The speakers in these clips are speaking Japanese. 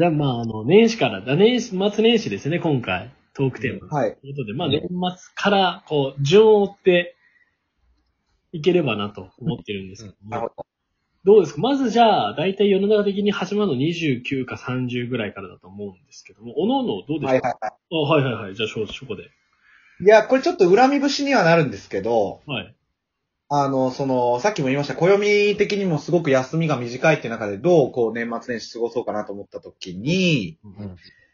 じゃあ、まあ、あの、年始から、だ年始、末年始ですね、今回、トークテーマ。はい。ということで、まあ、年末から、こう、順を追っていければなと思ってるんですけども、なるほど。どうですか？まずじゃあ、大体世の中的に始まるの29か30ぐらいからだと思うんですけども、おのおのどうですか？はいはいはあはいはいはい。じゃあ、そ、そこで。い。いや、これちょっと恨み節にはなるんですけど、はい。あの、その、さっきも言いました、暦的にもすごく休みが短いって中で、どう、こう、年末年始過ごそうかなと思った時に、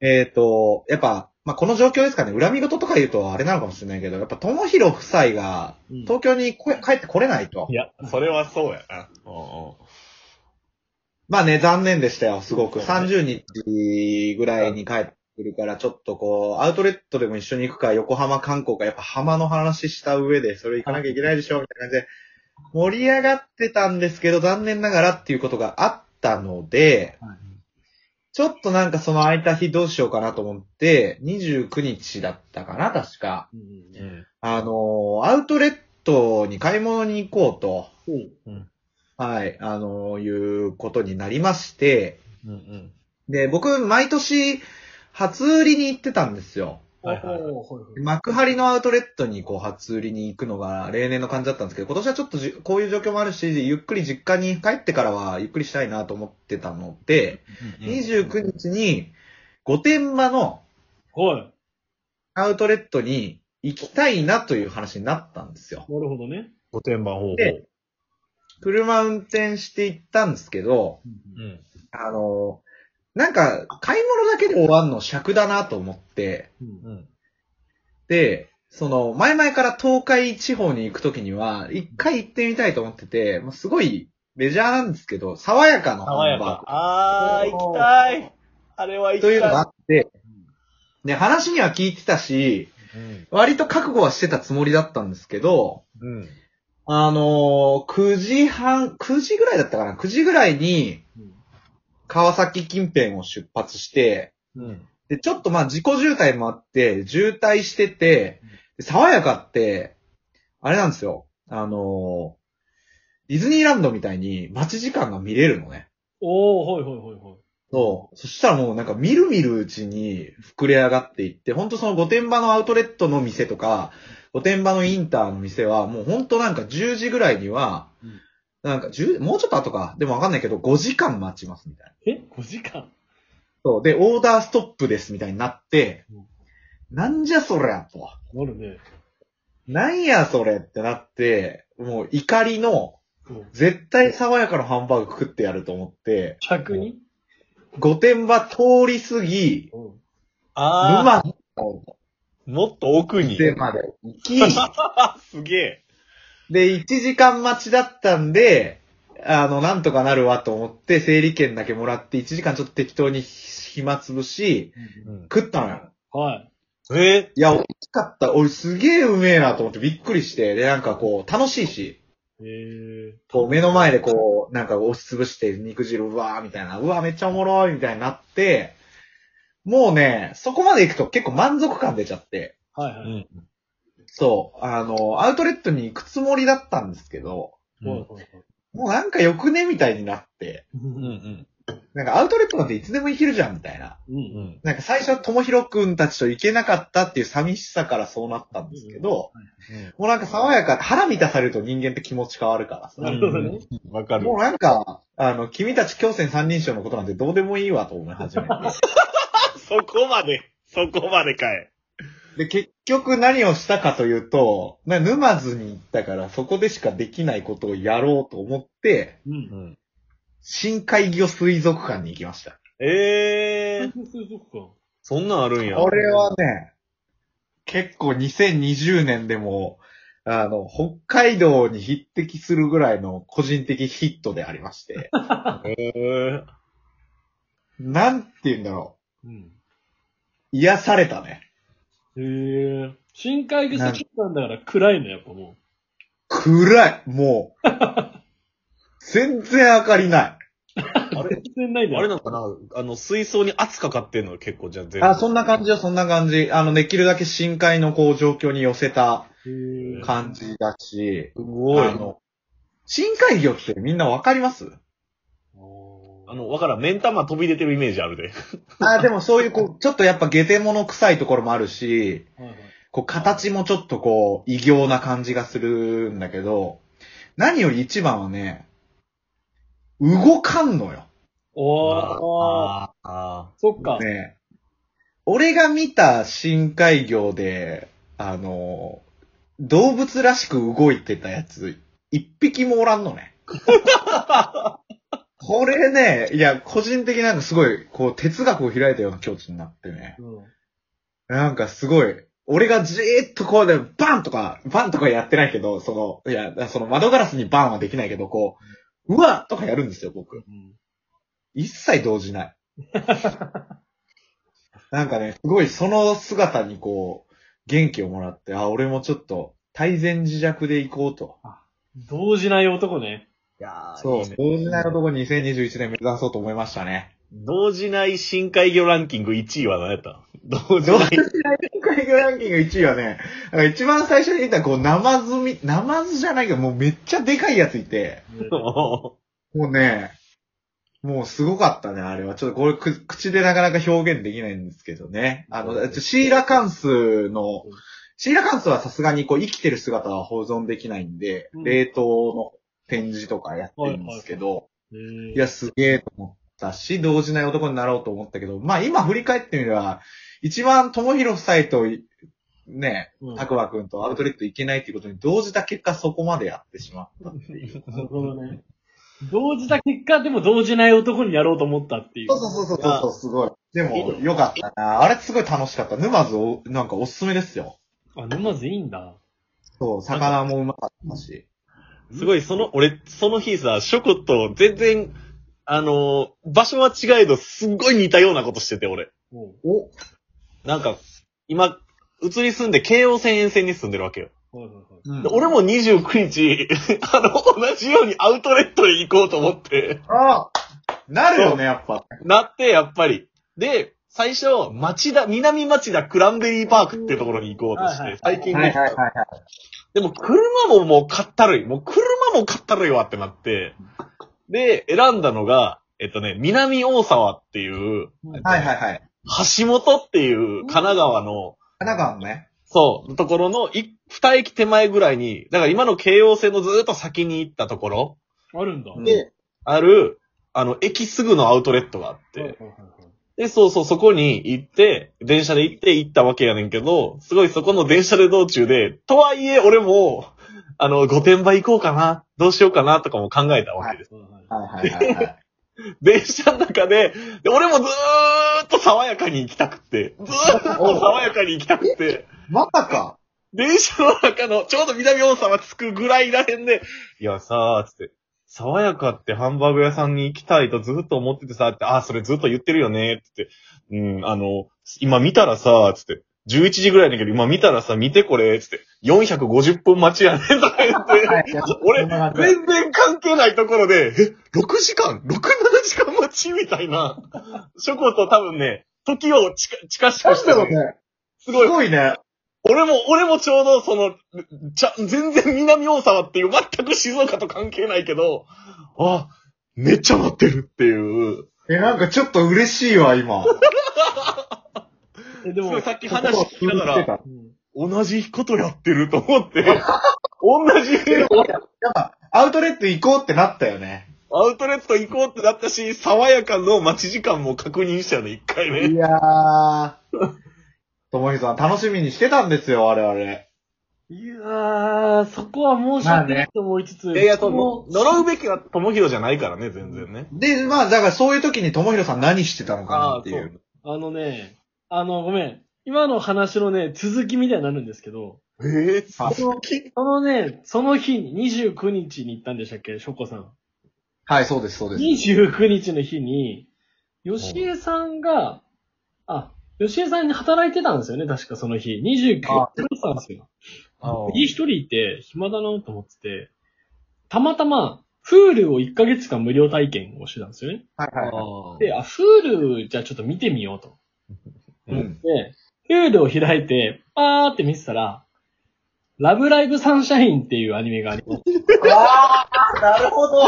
えっ、と、やっぱ、まあ、この状況ですかね、恨み事とか言うとあれなのかもしれないけど、やっぱ、友広夫妻が、うん東京にこ帰ってこれないとい。や、それはそうやな。うんうんまあね、残念でしたよ、すごく。そうね30日ぐらいに帰ってくるから、ちょっとこう、アウトレットでも一緒に行くか、横浜観光か、やっぱ浜の話した上で、それ行かなきゃいけないでしょ、みたいな感じで、盛り上がってたんですけど、残念ながらっていうことがあったので、はいちょっとなんかその空いた日どうしようかなと思って、29日だったかな、確か。うんうんあのーアウトレットに買い物に行こうと、ほうはい、あのーいうことになりまして、うんうん。で、僕、毎年、初売りに行ってたんですよ。幕張のアウトレットにこう初売りに行くのが例年の感じだったんですけど、今年はちょっとじこういう状況もあるし、ゆっくり実家に帰ってからはゆっくりしたいなと思ってたので、29日に御殿場のはい。アウトレットに行きたいなという話になったんですよ。なるほどね。御殿場方法。で車運転して行ったんですけど、うん。あの、なんか、買い物だけで終わんの尺だなと思って、うんうん。で、その、前々から東海地方に行くときには、一回行ってみたいと思ってて、まあ、すごいメジャーなんですけど、爽やかのハ爽やか。あー、行きたい。あれは行きたい。いうのがあって、で、話には聞いてたし、うん。割と覚悟はしてたつもりだったんですけど、うん。あのー、9時半、9時ぐらいだったかな ?9 時ぐらいにうん川崎近辺を出発して、うん。で、ちょっとまあ自己渋滞もあって、渋滞してて、で爽やかって、あれなんですよ。あのーディズニーランドみたいに待ち時間が見れるのね。おー、はいはいはいはい。そう。そしたらもうなんか見る見るうちに膨れ上がっていって、ほんとその御殿場のアウトレットの店とか、御殿場のインターの店はもうほんとなんか10時ぐらいには、うんなんか10、もうちょっと後か。でもわかんないけど5時間待ちますみたいな。え ?5 時間？そう。で、オーダーストップですみたいになってうん、なんじゃそりゃと。なるね。なんやそれってなって、もう怒りの、うん絶対爽やかなハンバーグ食ってやると思って、客に？御殿場通り過ぎ、うん。あ沼のー、もっと奥に。店まで行き、すげえ。で、1時間待ちだったんで、あの、なんとかなるわと思って、整理券だけもらって、1時間ちょっと適当に暇つぶし、うん。食ったのよ。はい。えいや、美味しかった。俺すげえうめえなと思ってびっくりして、で、なんかこう、楽しいし、へえ。こう、目の前でこう、なんか押しつぶして肉汁うわーみたいな、うわーめっちゃおもろいみたいになって、もうね、そこまで行くと結構満足感出ちゃって、はいはい。うん。そう、あの、アウトレットに行くつもりだったんですけど、はいはいはいもうなんかよくねみたいになって、うんうん。なんかアウトレットなんていつでも行けるじゃんみたいな。うんううん。ん。なんか最初はともひろくんたちと行けなかったっていう寂しさからそうなったんですけど、もうなんか爽やか、腹満たされると人間って気持ち変わるからさ。なるほどね。わかるも。うなんか、あの、君たち京戦三人称のことなんてどうでもいいわと思い始めて。そこまで、そこまでかい。で、結局何をしたかというと、な沼津に行ったからそこでしかできないことをやろうと思って、う。うんん。深海魚水族館に行きました。ええー、水族館。そんなんあるんや。これはね、結構2020年でも、あの、北海道に匹敵するぐらいの個人的ヒットでありまして、ええなんて言うんだろうん。う。癒されたね。へえ。深海魚水族館だから暗いの、やっぱも暗いもう。全然明かりない。う。全然ないんだよ。あれなのかなあの、水槽に圧かかってんの結構じゃあ全部。あ、そんな感じよ、そんな感じ。あの、できるだけ深海のこう状況に寄せたへえ。感じだし、すごい。あの、深海魚ってみんなわかります？あの、わからん。目ん玉飛び出てるイメージあるで。あ、でもそういう、こう、ちょっとやっぱゲテモノ臭いところもあるし、はいはい。こう、形もちょっとこう、異形な感じがするんだけど、何より一番はね、動かんのよ。おー。ああ。そっか。ね俺が見た深海魚で、あの、動物らしく動いてたやつ、一匹もおらんのね。これね、いや、個人的になんかすごい、こう、哲学を開いたような境地になってね。うん。なんかすごい、俺がじーっとこうで、バンとか、バンとかやってないけど、その、いや、その窓ガラスにバンはできないけど、こう、うわっとかやるんですよ、僕。うん。一切動じない。なんかね、すごいその姿にこう、元気をもらって、あ、俺もちょっと、大前自弱で行こうと。動じない男ね。いやーそう、いいね動じない男2021年目指そうと思いましたね。動じない深海魚ランキング1位は何やった？動じ動じない。ない海魚ランキング1位はね、一番最初に言ったこう、ナマズみ、ナマズじゃないけど、もうめっちゃでかいやついて、もうね、もうすごかったね、あれは。ちょっとこれく口でなかなか表現できないんですけどね。あの、シーラカンスの、シーラカンスはさすがにこう生きてる姿は保存できないんで、うん冷凍の展示とかやってるんですけど、いや、すげえと思ったし、動じない男になろうと思ったけど、まあ今振り返ってみれば、一番友広夫妻と、ね、うんたくまくんとアウトレット行けないっていうことに動じた結果そこまでやってしまったっていう。なるほどね。動じた結果、でも動じない男にやろうと思ったっていう。そうそうそうそうそう、すごい。でも、よかったな。あれすごい楽しかった。沼津お、なんかおすすめですよ。あ、沼津いいんだ。そう、魚もうまかったし。すごい、その、俺、その日さ、ショコと全然、あのー場所は違えど、すっごい似たようなことしてて、俺。おなんか、今、移り住んで、京王線沿線に住んでるわけよ。はいはいはい。うんで俺も29日、あの、同じようにアウトレットへ行こうと思って、あなるよね、やっぱ。なって、やっぱり。で、最初、町田、南町田クランベリーパークっていうところに行こうとして最近ねはいはいはいはい。でも車ももうかったるい。もう車もかったるいわってなって、で、選んだのが、えっとね、南大沢っていう、はいはいはい。橋本っていう神奈川の、神奈川のね。そう、ところのい、二駅手前ぐらいに、だから今の京王線のずーっと先に行ったところ、あるんだ。うんで、ある、あの、駅すぐのアウトレットがあって、はいはいはいはいで、そうそう、そこに行って、電車で行って行ったわけやねんけど、すごいそこの電車で道中で、とはいえ俺も、あの、御殿場行こうかな、どうしようかなとかも考えたわけです。はいはいはい。電車の中で、で俺もずーっと爽やかに行きたくって、ずーっと爽やかに行きたくって、まさか。電車の中のちょうど南大沢着くぐらいらへんで、いやさー、つって、爽やかってハンバーグ屋さんに行きたいとずっと思っててさ、って、あ、それずっと言ってるよね、つって、うん、あの、今見たらさ、つって、11時ぐらいだけど、今見たらさ、見てこれ、つって、450分待ちやねんとか言って、俺、全然関係ないところで、え、6時間 ?6、7時間待ち？みたいな。ショコと多分ね、時を近近しくしてる。ね。すすごい。ごいね。俺も、俺もちょうどその、ちゃ、全然南大沢っていう全く静岡と関係ないけど、あ、めっちゃ待ってるっていう。え、なんかちょっと嬉しいわ、今。え、でも、さっき話聞きながら、うん同じことやってると思って、同じやっぱ、アウトレット行こうってなったよね。アウトレット行こうってなったし、爽やかの待ち時間も確認したよね、一回目。いやー。ともひさん、楽しみにしてたんですよ、我々。いやー、そこは申し訳ないと思いつつ、いやいや、ともも、呪うべきは友広じゃないからね、全然ね。で、まあ、だからそういう時にともひろさん何してたのかなっていう。あのね、あの、ごめん。今の話のね、続きみたいになるんですけど、ええあそのそのね、その日に、29日に行ったんでしたっけ、ショコさん。はい、そうです、そうです。29日の日に、吉江さんが、あ、吉江さんに働いてたんですよね、確かその日。29日あ働いてたんですよ。家一人いて、暇だなと思ってて、たまたま、フールを1ヶ月間無料体験をしてたんですよね。はい、はいはい。で、あ、フール、じゃあちょっと見てみようと思って、フールを開いて、パーって見てたら、ラブライブサンシャインっていうアニメがあります。あー、なるほど。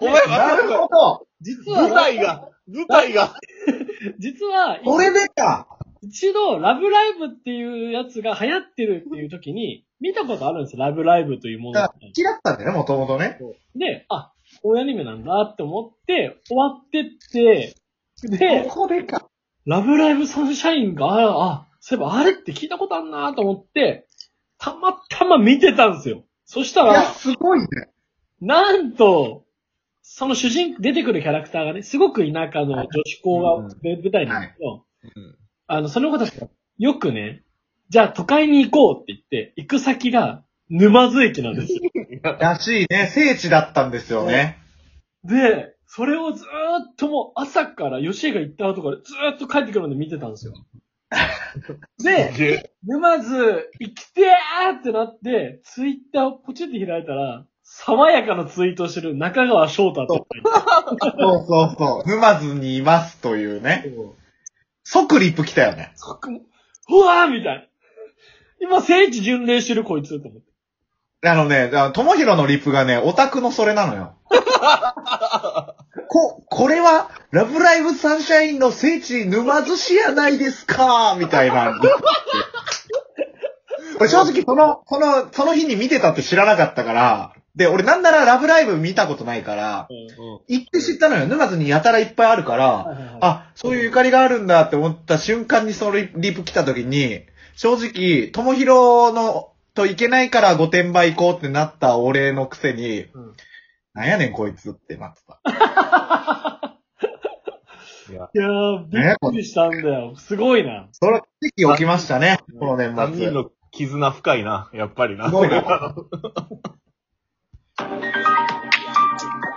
お前、なるほど。実は、舞台が、舞台が。実は、これでか。一度、ラブライブっていうやつが流行ってるっていう時に、見たことあるんですよ、ラブライブというものだ好きだったんだよね、もともとね。で、あ、こういうアニメなんだって思って、終わってって、で、ここでか。ラブライブサンシャインが、あ、あそういえばあれって聞いたことあんなと思って、たまたま見てたんですよ。そしたいや、ら、すごいね。なんと、その主人、出てくるキャラクターがね、すごく田舎の女子校が舞台なんですよ。あの、その子たちがよくね、じゃあ都会に行こうって言って、行く先が沼津駅なんですよ。らしいね。聖地だったんですよね。で、それをずーっともう朝から吉江が行った後からずーっと帰ってくるまで見てたんですよ。で。沼津行きてーってなって、ツイッターをポチって開いたら、爽やかなツイートしてる中川翔太ってそうそうそう。沼津にいますというね。即リップ来たよね。そこもうわーみたいな。今聖地巡礼してるこいつと思って。あのね、ともひろのリップがね、オタクのそれなのよ。こ、これは、ラブライブサンシャインの聖地沼津市やないですかみたいな正直その、その、その日に見てたって知らなかったから、で、俺なんならラブライブ見たことないから、行って知ったのよ。沼津にやたらいっぱいあるから、あ、そういうゆかりがあるんだって思った瞬間にそのリリプ来た時に、正直、ともひろの、といけないから御殿場行こうってなった俺のくせに、うんなんやねんこいつってなってた。いや、びっくりしたんだよ。すごいな。それ、奇跡起きましたね、この年3人末。の絆深いな、やっぱりな。すごいな よかった。